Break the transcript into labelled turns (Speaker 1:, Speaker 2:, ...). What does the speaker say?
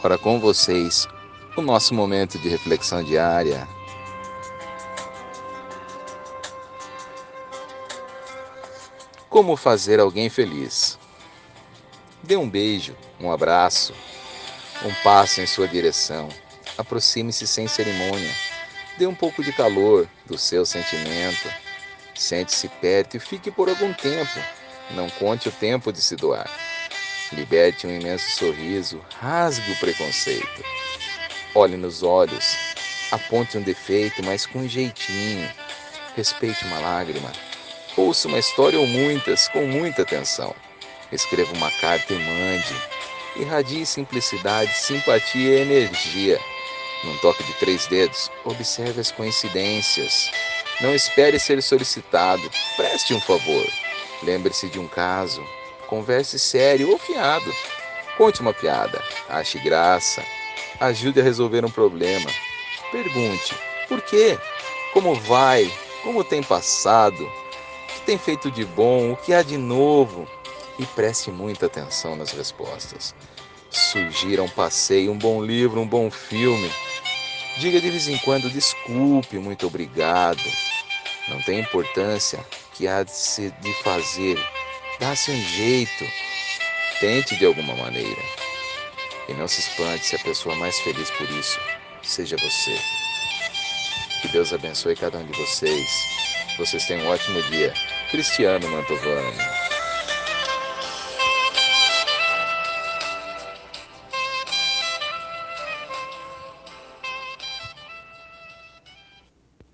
Speaker 1: Para com vocês, o nosso momento de reflexão diária. Como fazer alguém feliz? Dê um beijo, um abraço, um passo em sua direção. Aproxime-se sem cerimônia. Dê um pouco de calor do seu sentimento. Sente-se perto e fique por algum tempo. Não conte o tempo de se doar. Liberte um imenso sorriso, rasgue o preconceito. Olhe nos olhos, aponte um defeito, mas com jeitinho. Respeite uma lágrima. Ouça uma história ou muitas com muita atenção. Escreva uma carta e mande. Irradie simplicidade, simpatia e energia. Num toque de três dedos, observe as coincidências. Não espere ser solicitado. Preste um favor. Lembre-se de um caso, Converse sério ou fiado. Conte uma piada. Ache graça. Ajude a resolver um problema. Pergunte: por quê? Como vai? Como tem passado? O que tem feito de bom? O que há de novo? E preste muita atenção nas respostas. Sugira um passeio, um bom livro, um bom filme. Diga de vez em quando desculpe, muito obrigado. Não tem importância que há de se de fazer Dá-se um jeito. Tente de alguma maneira. E não se espante se a pessoa mais feliz por isso seja você. Que Deus abençoe cada um de vocês. Vocês tenham um ótimo dia. Cristiano Mantovani.